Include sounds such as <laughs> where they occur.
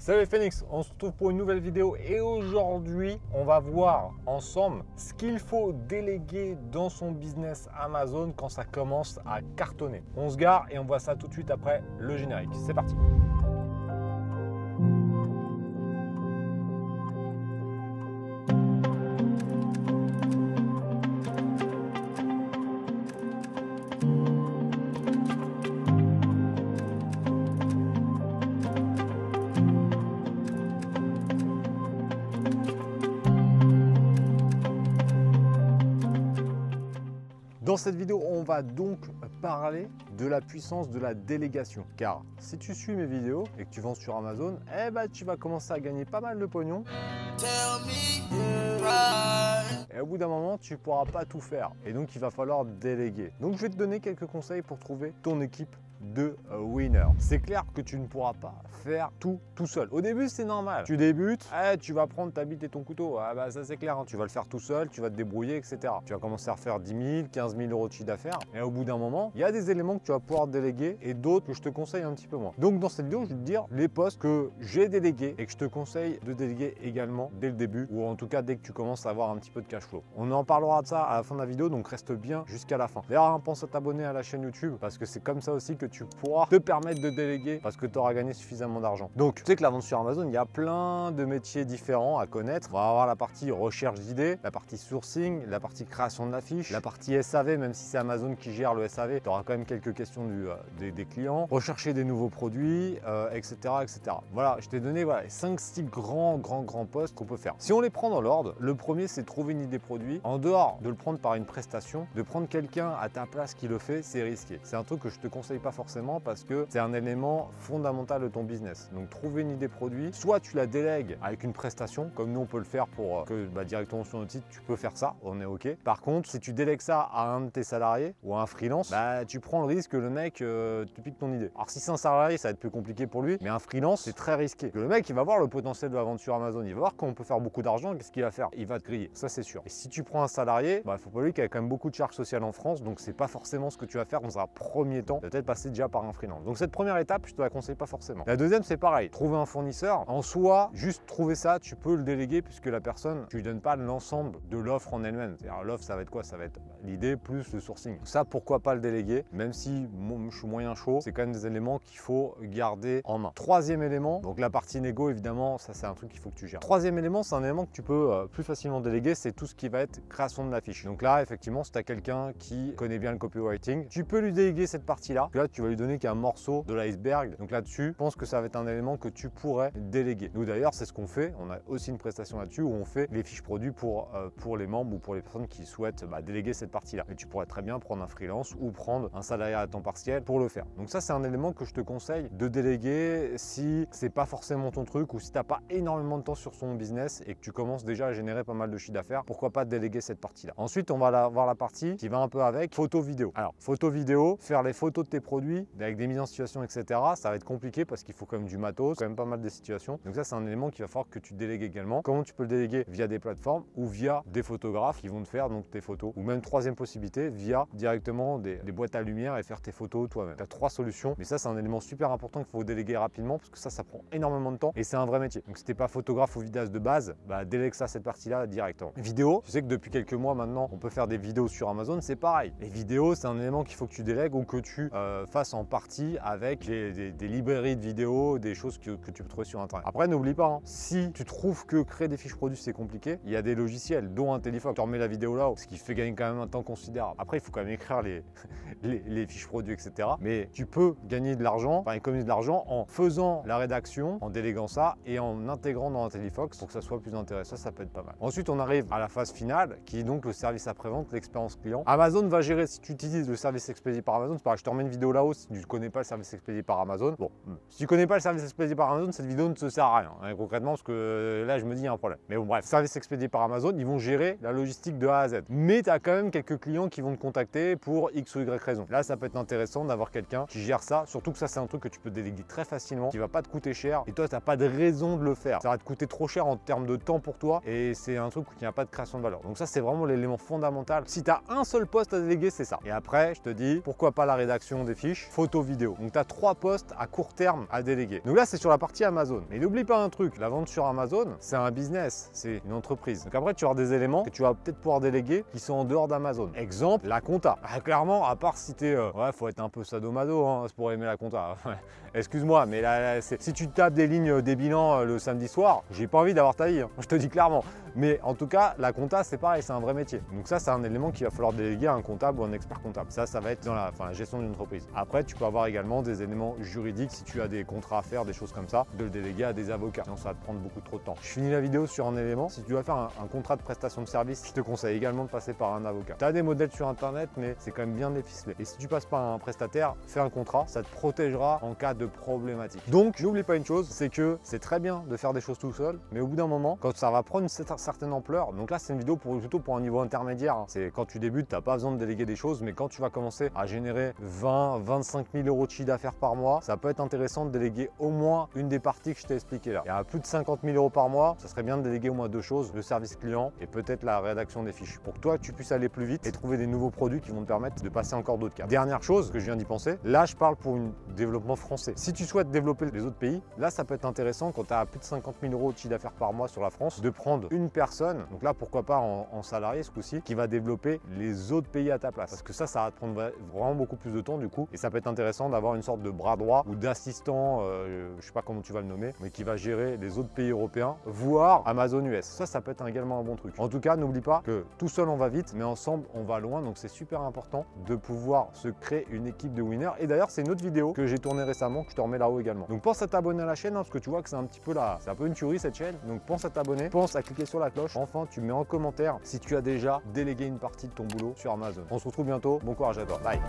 Salut Phoenix, on se retrouve pour une nouvelle vidéo et aujourd'hui on va voir ensemble ce qu'il faut déléguer dans son business Amazon quand ça commence à cartonner. On se gare et on voit ça tout de suite après le générique. C'est parti. Cette vidéo, on va donc parler de la puissance de la délégation. Car si tu suis mes vidéos et que tu vends sur Amazon, eh ben, tu vas commencer à gagner pas mal de pognon. Et au bout d'un moment, tu pourras pas tout faire. Et donc, il va falloir déléguer. Donc, je vais te donner quelques conseils pour trouver ton équipe de winner. C'est clair que tu ne pourras pas faire tout tout seul. Au début, c'est normal. Tu débutes, eh, tu vas prendre ta bite et ton couteau. Ah bah ça c'est clair, hein. tu vas le faire tout seul, tu vas te débrouiller, etc. Tu vas commencer à faire 10 000, 15 000 euros de chiffre d'affaires. Et au bout d'un moment, il y a des éléments que tu vas pouvoir déléguer et d'autres que je te conseille un petit peu moins. Donc dans cette vidéo, je vais te dire les postes que j'ai délégués et que je te conseille de déléguer également dès le début ou en tout cas dès que tu commences à avoir un petit peu de cash On en parlera de ça à la fin de la vidéo, donc reste bien jusqu'à la fin. D'ailleurs, hein, pense à t'abonner à la chaîne YouTube parce que c'est comme ça aussi que tu pourras te permettre de déléguer parce que tu auras gagné suffisamment d'argent. Donc, tu sais que la sur Amazon, il y a plein de métiers différents à connaître. On va avoir la partie recherche d'idées, la partie sourcing, la partie création de l'affiche, la partie SAV, même si c'est Amazon qui gère le SAV, tu auras quand même quelques questions euh, des, clients, rechercher des nouveaux produits, euh, etc., etc. Voilà, je t'ai donné voilà, 5-6 grands, grands, grands postes qu'on peut faire. Si on les prend dans l'ordre, le premier, c'est trouver une idée produit. En dehors de le prendre par une prestation, de prendre quelqu'un à ta place qui le fait, c'est risqué. C'est un truc que je te conseille pas forcément parce que c'est un élément fondamental de ton business. Donc trouver une idée produit, soit tu la délègues avec une prestation, comme nous on peut le faire pour euh, que bah, directement sur notre site, tu peux faire ça, on est ok. Par contre, si tu délègues ça à un de tes salariés ou à un freelance, bah, tu prends le risque que le mec euh, te pique ton idée. Alors si c'est un salarié, ça va être plus compliqué pour lui, mais un freelance, c'est très risqué. Le mec, il va voir le potentiel de la vente sur Amazon, il va voir qu'on peut faire beaucoup d'argent, qu'est-ce qu'il va faire? Il va te griller, ça c'est sûr. Et si tu prends un salarié, bah, faut pas lui qu'il y a quand même beaucoup de charges sociales en France, donc c'est pas forcément ce que tu vas faire dans un premier temps, peut-être passer déjà par un freelance. Donc cette première étape, je te la conseille pas forcément. La deuxième, c'est pareil, trouver un fournisseur. En soi, juste trouver ça, tu peux le déléguer puisque la personne, tu lui donnes pas l'ensemble de l'offre en elle-même. L'offre, ça va être quoi? Ça va être l'idée plus le sourcing. Ça, pourquoi pas le déléguer? Même si je suis moyen chaud, c'est quand même des éléments qu'il faut garder en main. Troisième élément, donc la partie négo, évidemment, ça c'est un truc qu'il faut que tu gères. Troisième élément, c'est un élément que tu peux euh, plus facilement déléguer, c'est tout qui va être création de l'affiche. Donc là, effectivement, si tu as quelqu'un qui connaît bien le copywriting, tu peux lui déléguer cette partie-là. Là, tu vas lui donner qu'un morceau de l'iceberg. Donc là-dessus, je pense que ça va être un élément que tu pourrais déléguer. Nous d'ailleurs, c'est ce qu'on fait. On a aussi une prestation là-dessus où on fait les fiches produits pour, euh, pour les membres ou pour les personnes qui souhaitent bah, déléguer cette partie-là. Et tu pourrais très bien prendre un freelance ou prendre un salarié à temps partiel pour le faire. Donc ça, c'est un élément que je te conseille de déléguer si c'est pas forcément ton truc ou si tu n'as pas énormément de temps sur son business et que tu commences déjà à générer pas mal de chiffre d'affaires. Pas déléguer cette partie-là Ensuite, on va la, voir la partie qui va un peu avec photo vidéo. Alors, photo vidéo, faire les photos de tes produits avec des mises en situation, etc. Ça va être compliqué parce qu'il faut quand même du matos, quand même pas mal de situations. Donc ça, c'est un élément qu'il va falloir que tu délègues également. Comment tu peux le déléguer? Via des plateformes ou via des photographes qui vont te faire donc tes photos. Ou même troisième possibilité, via directement des, des boîtes à lumière et faire tes photos toi-même. Tu as trois solutions, mais ça, c'est un élément super important qu'il faut déléguer rapidement parce que ça, ça prend énormément de temps et c'est un vrai métier. Donc si t'es pas photographe ou vidéaste de base, bah délègue ça cette partie-là directement. Vidéo, tu sais que depuis quelques mois maintenant, on peut faire des vidéos sur Amazon, c'est pareil. Les vidéos, c'est un élément qu'il faut que tu délègues ou que tu euh, fasses en partie avec des, librairies de vidéos, des choses que, tu peux trouver sur Internet. Après, n'oublie pas, hein, si tu trouves que créer des fiches produits c'est compliqué, il y a des logiciels, dont un téléphone. Tu remets la vidéo là, ce qui fait gagner quand même un temps considérable. Après, il faut quand même écrire les, <laughs> fiches produits, etc. Mais tu peux gagner de l'argent, enfin économiser de l'argent en faisant la rédaction, en déléguant ça et en intégrant dans Intellifox pour que ça soit plus intéressant. Ça, ça peut être pas mal. Ensuite, on arrive à la phase finale qui est donc le service après-vente, l'expérience client. Amazon va gérer si tu utilises le service expédié par Amazon. C'est pareil, je te remets une vidéo là-haut si tu ne connais pas le service expédié par Amazon. Bon, si tu connais pas le service expédié par Amazon, cette vidéo ne te sert à rien hein, concrètement parce que là, je me dis il y a un problème. Mais bon, bref, service expédié par Amazon, ils vont gérer la logistique de A à Z. Mais tu as quand même quelques clients qui vont te contacter pour X ou Y raison. Là, ça peut être intéressant d'avoir quelqu'un qui gère ça. Surtout que ça, c'est un truc que tu peux déléguer très facilement, qui va pas te coûter cher. Et toi, tu n'as pas de raison de le faire. Ça va te coûter trop cher en termes de temps pour toi. Et c'est un truc qui n'a pas de de valeur. Donc ça, c'est vraiment l'élément fondamental. Si tu as un seul poste à déléguer, c'est ça. Et après, je te dis, pourquoi pas la rédaction des fiches fiche, photo, vidéo. Donc tu as trois postes à court terme à déléguer. Donc là, c'est sur la partie Amazon. Mais n'oublie pas un truc, la vente sur Amazon, c'est un business, c'est une entreprise. Donc après, tu as des éléments que tu vas peut-être pouvoir déléguer qui sont en dehors d'Amazon. Exemple, la compta. Ah, clairement, à part si tu es... Euh, ouais, faut être un peu sadomado hein, pour aimer la compta. <laughs> Excuse-moi, mais là, si tu tapes des lignes des bilans euh, le samedi soir, j'ai pas envie d'avoir ta vie, hein. je te dis clairement. Mais en tout cas, la compta, c'est pareil, c'est un vrai métier. Donc ça, c'est un élément qu'il va falloir déléguer à un comptable ou un expert comptable. Ça, ça va être dans la, gestion d'une entreprise. Après, tu peux avoir également des éléments juridiques si tu as des contrats à faire, des choses comme ça, de le déléguer à des avocats. Sinon, ça va te prendre beaucoup trop de temps. Je finis la vidéo sur un élément. Si tu dois faire un, contrat de prestation de service, je te conseille également de passer par un avocat. Tu as des modèles sur Internet, mais c'est quand même bien déficelé. Et si tu passes par un prestataire, fais un contrat, ça te protégera en cas de problématique. Donc, n'oublie pas une chose, c'est que c'est très bien de faire des choses tout seul, mais au bout d'un moment, quand ça va prendre une certaine ampleur, donc là c'est une vidéo pour, plutôt pour un niveau intermédiaire, c'est quand tu débutes, tu n'as pas besoin de déléguer des choses, mais quand tu vas commencer à générer 20, 25 000 euros de chiffre d'affaires par mois, ça peut être intéressant de déléguer au moins une des parties que je t'ai expliqué là. Y a plus de 50 000 euros par mois, ça serait bien de déléguer au moins deux choses, le service client et peut-être la rédaction des fiches, pour que toi tu puisses aller plus vite et trouver des nouveaux produits qui vont te permettre de passer encore d'autres cas. Dernière chose que je viens d'y penser, là je parle pour un développement français. Si tu souhaites développer les autres pays, là ça peut être intéressant quand tu as plus de 50 000 euros de chiffre d'affaires par mois sur la France, de prendre une personne, donc là pas en, salarié ce coup-ci, qui va développer les autres pays à ta place. Parce que ça, ça va te prendre vraiment beaucoup plus de temps du coup, et ça peut être intéressant d'avoir une sorte de bras droit ou d'assistant, euh, je sais pas comment tu vas le nommer, mais qui va gérer les autres pays européens, voire Amazon US. Ça, ça peut être également un bon truc. En tout cas, n'oublie pas que tout seul on va vite, mais ensemble on va loin, donc c'est super important de pouvoir se créer une équipe de winners. Et d'ailleurs, c'est une autre vidéo que j'ai tournée récemment, que je te remets là-haut également. Donc pense à t'abonner à la chaîne, hein, parce que tu vois que c'est un petit peu là, c'est un peu une tuerie cette chaîne. Donc pense à t'abonner, pense à cliquer sur la cloche. Enfin, tu mets en commentaire si tu as déjà délégué une partie de ton boulot sur Amazon. On se retrouve bientôt. Bon courage à toi. Bye.